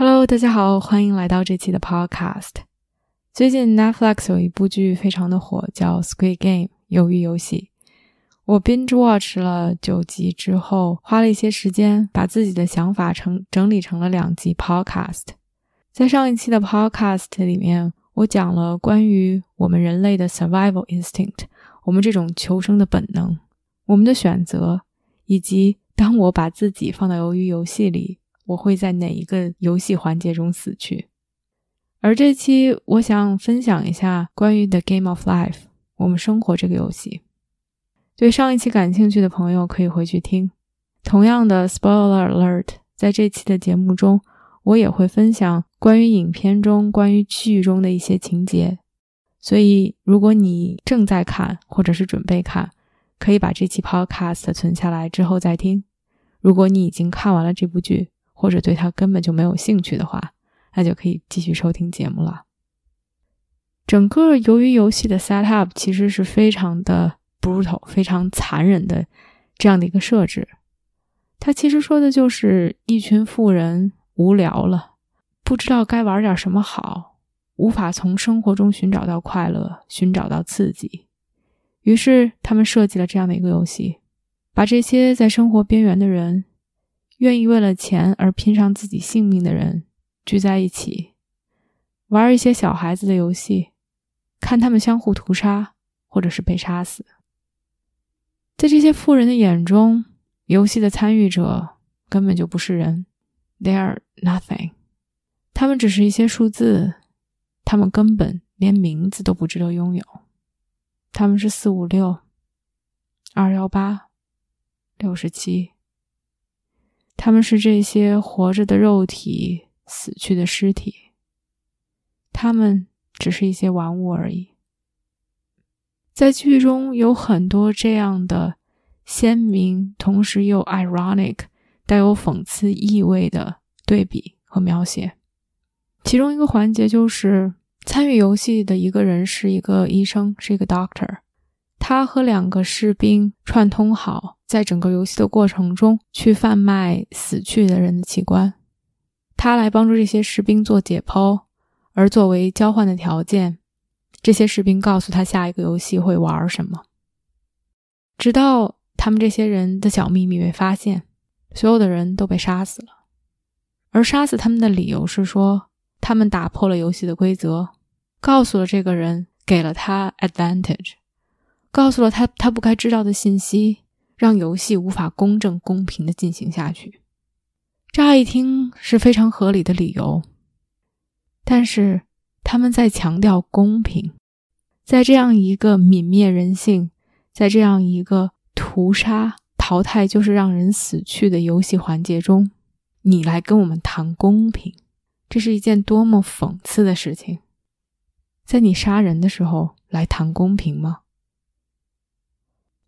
Hello，大家好，欢迎来到这期的 Podcast。最近 Netflix 有一部剧非常的火，叫《Squid Game》鱿鱼游戏。我 binge watch 了九集之后，花了一些时间把自己的想法成整理成了两集 Podcast。在上一期的 Podcast 里面，我讲了关于我们人类的 survival instinct，我们这种求生的本能，我们的选择，以及当我把自己放到鱿鱼游戏里。我会在哪一个游戏环节中死去？而这期我想分享一下关于《The Game of Life》我们生活这个游戏。对上一期感兴趣的朋友可以回去听。同样的，Spoiler Alert，在这期的节目中，我也会分享关于影片中、关于剧中的一些情节。所以，如果你正在看或者是准备看，可以把这期 Podcast 存下来之后再听。如果你已经看完了这部剧，或者对他根本就没有兴趣的话，那就可以继续收听节目了。整个鱿鱼游戏的 set up 其实是非常的 brutal、非常残忍的这样的一个设置。它其实说的就是一群富人无聊了，不知道该玩点什么好，无法从生活中寻找到快乐、寻找到刺激，于是他们设计了这样的一个游戏，把这些在生活边缘的人。愿意为了钱而拼上自己性命的人聚在一起，玩一些小孩子的游戏，看他们相互屠杀，或者是被杀死。在这些富人的眼中，游戏的参与者根本就不是人，they are nothing。他们只是一些数字，他们根本连名字都不值得拥有。他们是四五六、二幺八、六十七。他们是这些活着的肉体，死去的尸体。他们只是一些玩物而已。在剧中有很多这样的鲜明，同时又 ironic，带有讽刺意味的对比和描写。其中一个环节就是参与游戏的一个人是一个医生，是一个 doctor。他和两个士兵串通好，在整个游戏的过程中去贩卖死去的人的器官，他来帮助这些士兵做解剖，而作为交换的条件，这些士兵告诉他下一个游戏会玩什么。直到他们这些人的小秘密被发现，所有的人都被杀死了，而杀死他们的理由是说他们打破了游戏的规则，告诉了这个人，给了他 advantage。告诉了他他不该知道的信息，让游戏无法公正公平的进行下去。乍一听是非常合理的理由，但是他们在强调公平，在这样一个泯灭人性，在这样一个屠杀淘汰就是让人死去的游戏环节中，你来跟我们谈公平，这是一件多么讽刺的事情！在你杀人的时候来谈公平吗？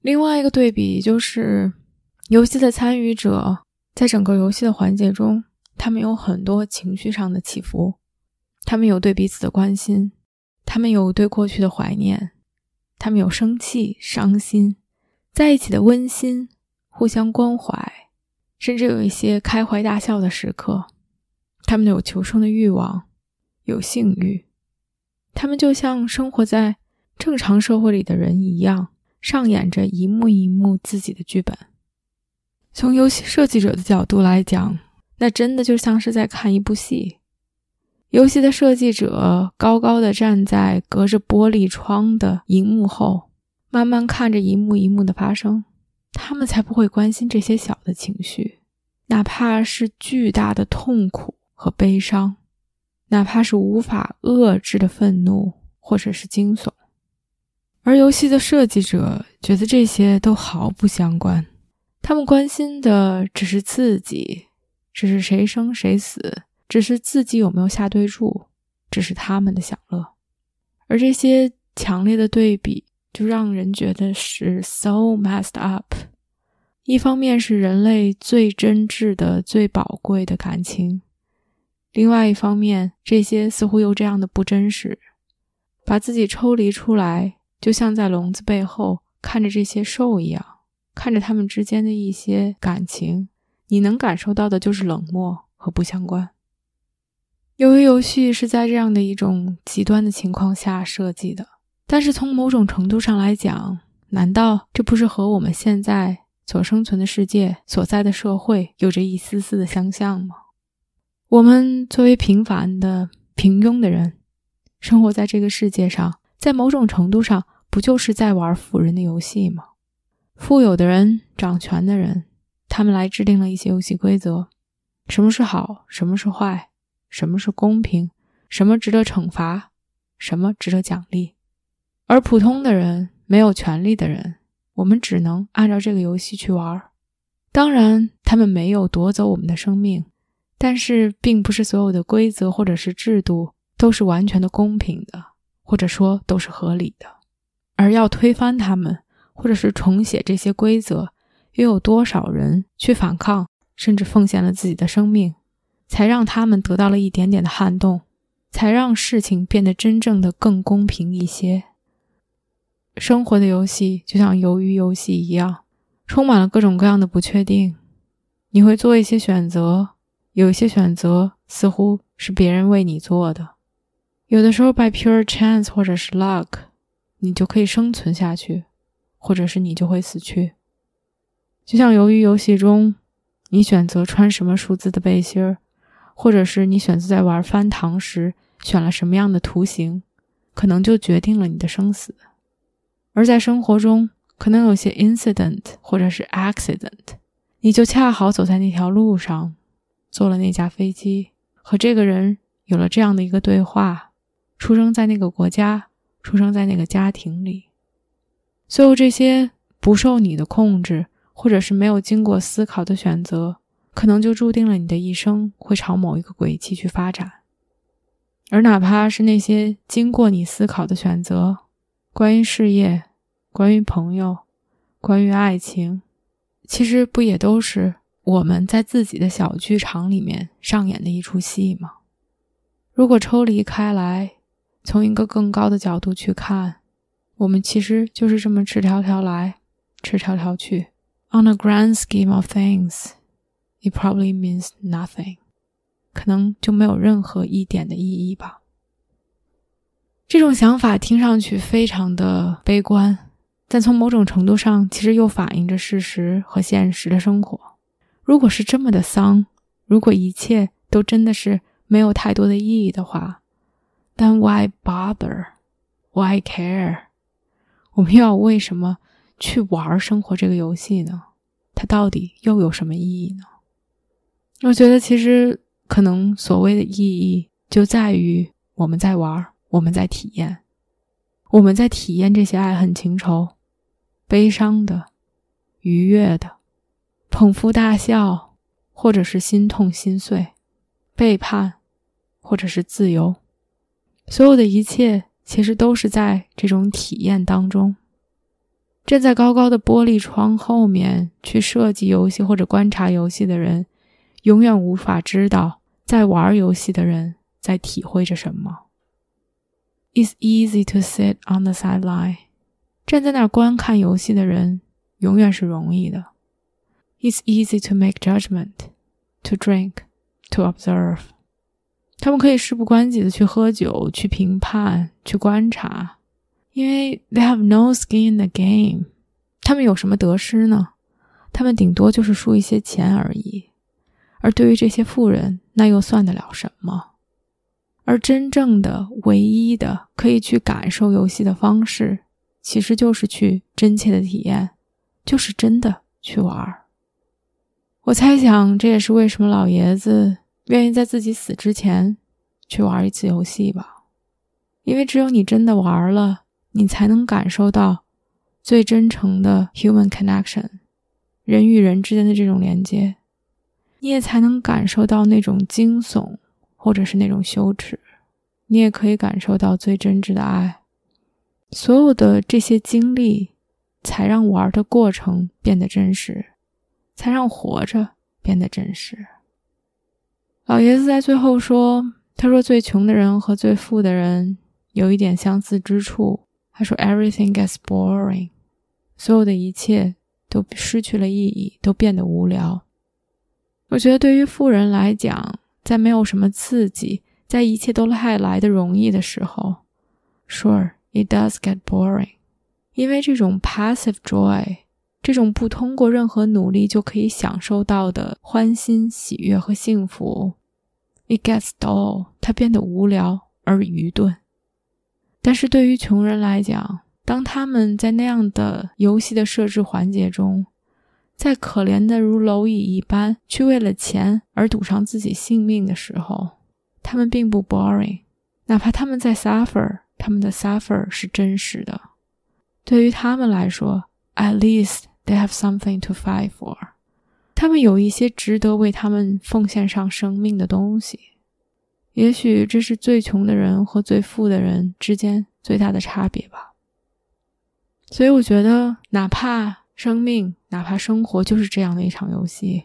另外一个对比就是，游戏的参与者在整个游戏的环节中，他们有很多情绪上的起伏，他们有对彼此的关心，他们有对过去的怀念，他们有生气、伤心，在一起的温馨、互相关怀，甚至有一些开怀大笑的时刻。他们有求生的欲望，有性欲，他们就像生活在正常社会里的人一样。上演着一幕一幕自己的剧本。从游戏设计者的角度来讲，那真的就像是在看一部戏。游戏的设计者高高的站在隔着玻璃窗的荧幕后，慢慢看着一幕一幕的发生。他们才不会关心这些小的情绪，哪怕是巨大的痛苦和悲伤，哪怕是无法遏制的愤怒或者是惊悚。而游戏的设计者觉得这些都毫不相关，他们关心的只是刺激，只是谁生谁死，只是自己有没有下对注，只是他们的享乐。而这些强烈的对比，就让人觉得是 so messed up。一方面是人类最真挚的、最宝贵的感情，另外一方面，这些似乎又这样的不真实。把自己抽离出来，就像在笼子背后看着这些兽一样，看着他们之间的一些感情，你能感受到的就是冷漠和不相关。由于游戏是在这样的一种极端的情况下设计的，但是从某种程度上来讲，难道这不是和我们现在？所生存的世界所在的社会有着一丝丝的相像吗？我们作为平凡的平庸的人，生活在这个世界上，在某种程度上，不就是在玩富人的游戏吗？富有的人、掌权的人，他们来制定了一些游戏规则：什么是好，什么是坏，什么是公平，什么值得惩罚，什么值得奖励。而普通的人，没有权利的人。我们只能按照这个游戏去玩。当然，他们没有夺走我们的生命，但是并不是所有的规则或者是制度都是完全的公平的，或者说都是合理的。而要推翻他们，或者是重写这些规则，又有多少人去反抗，甚至奉献了自己的生命，才让他们得到了一点点的撼动，才让事情变得真正的更公平一些。生活的游戏就像鱿鱼游戏一样，充满了各种各样的不确定。你会做一些选择，有一些选择似乎是别人为你做的。有的时候，by pure chance 或者是 luck，你就可以生存下去，或者是你就会死去。就像鱿鱼游戏中，你选择穿什么数字的背心儿，或者是你选择在玩翻糖时选了什么样的图形，可能就决定了你的生死。而在生活中，可能有些 incident 或者是 accident，你就恰好走在那条路上，坐了那架飞机，和这个人有了这样的一个对话，出生在那个国家，出生在那个家庭里。所有这些不受你的控制，或者是没有经过思考的选择，可能就注定了你的一生会朝某一个轨迹去发展。而哪怕是那些经过你思考的选择，关于事业，关于朋友，关于爱情，其实不也都是我们在自己的小剧场里面上演的一出戏吗？如果抽离开来，从一个更高的角度去看，我们其实就是这么赤条条来，赤条条去。On a grand scheme of things, it probably means nothing，可能就没有任何一点的意义吧。这种想法听上去非常的悲观，但从某种程度上，其实又反映着事实和现实的生活。如果是这么的丧，如果一切都真的是没有太多的意义的话，then why bother？Why care？我们又要为什么去玩生活这个游戏呢？它到底又有什么意义呢？我觉得，其实可能所谓的意义就在于我们在玩。我们在体验，我们在体验这些爱恨情仇，悲伤的、愉悦的、捧腹大笑，或者是心痛心碎、背叛，或者是自由。所有的一切，其实都是在这种体验当中。站在高高的玻璃窗后面去设计游戏或者观察游戏的人，永远无法知道在玩游戏的人在体会着什么。It's easy to sit on the sideline，站在那儿观看游戏的人永远是容易的。It's easy to make judgment, to drink, to observe。他们可以事不关己的去喝酒、去评判、去观察，因为 they have no skin in the game。他们有什么得失呢？他们顶多就是输一些钱而已。而对于这些富人，那又算得了什么？而真正的、唯一的可以去感受游戏的方式，其实就是去真切的体验，就是真的去玩儿。我猜想，这也是为什么老爷子愿意在自己死之前去玩一次游戏吧。因为只有你真的玩了，你才能感受到最真诚的 human connection，人与人之间的这种连接，你也才能感受到那种惊悚。或者是那种羞耻，你也可以感受到最真挚的爱。所有的这些经历，才让玩的过程变得真实，才让活着变得真实。老爷子在最后说：“他说最穷的人和最富的人有一点相似之处。他说，everything gets boring，所有的一切都失去了意义，都变得无聊。我觉得对于富人来讲，在没有什么刺激，在一切都太来的容易的时候，sure，it does get boring，因为这种 passive joy。”这种不通过任何努力就可以享受到的欢欣、喜悦和幸福，it gets dull，它变得无聊而愚钝。但是对于穷人来讲，当他们在那样的游戏的设置环节中，在可怜的如蝼蚁一般去为了钱而赌上自己性命的时候，他们并不 boring。哪怕他们在 suffer，他们的 suffer 是真实的。对于他们来说，at least。They have something to fight for。他们有一些值得为他们奉献上生命的东西。也许这是最穷的人和最富的人之间最大的差别吧。所以我觉得，哪怕生命，哪怕生活就是这样的一场游戏，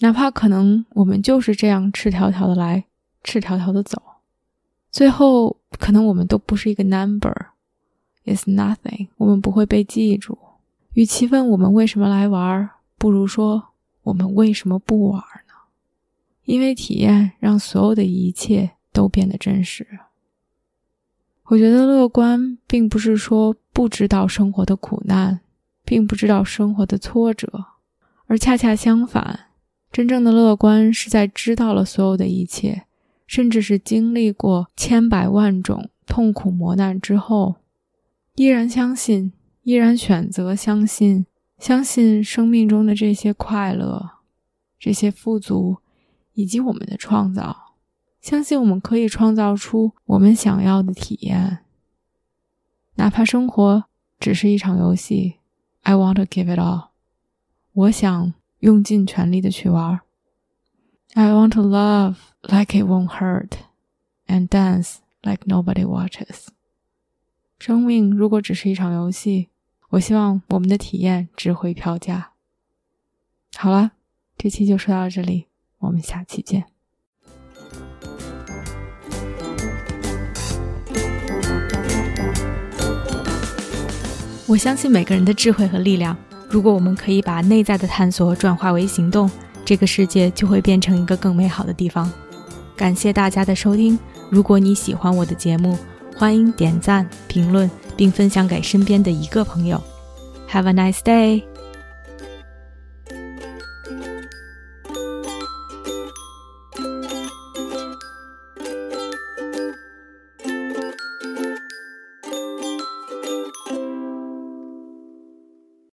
哪怕可能我们就是这样赤条条的来，赤条条的走，最后可能我们都不是一个 number，is nothing，我们不会被记住。与其问我们为什么来玩，不如说我们为什么不玩呢？因为体验让所有的一切都变得真实。我觉得乐观并不是说不知道生活的苦难，并不知道生活的挫折，而恰恰相反，真正的乐观是在知道了所有的一切，甚至是经历过千百万种痛苦磨难之后，依然相信。依然选择相信，相信生命中的这些快乐、这些富足，以及我们的创造。相信我们可以创造出我们想要的体验，哪怕生活只是一场游戏。I want to give it all。我想用尽全力的去玩。I want to love like it won't hurt, and dance like nobody watches。生命如果只是一场游戏。我希望我们的体验值回票价。好了，这期就说到这里，我们下期见。我相信每个人的智慧和力量。如果我们可以把内在的探索转化为行动，这个世界就会变成一个更美好的地方。感谢大家的收听。如果你喜欢我的节目，欢迎点赞、评论。并分享给身边的一个朋友。Have a nice day.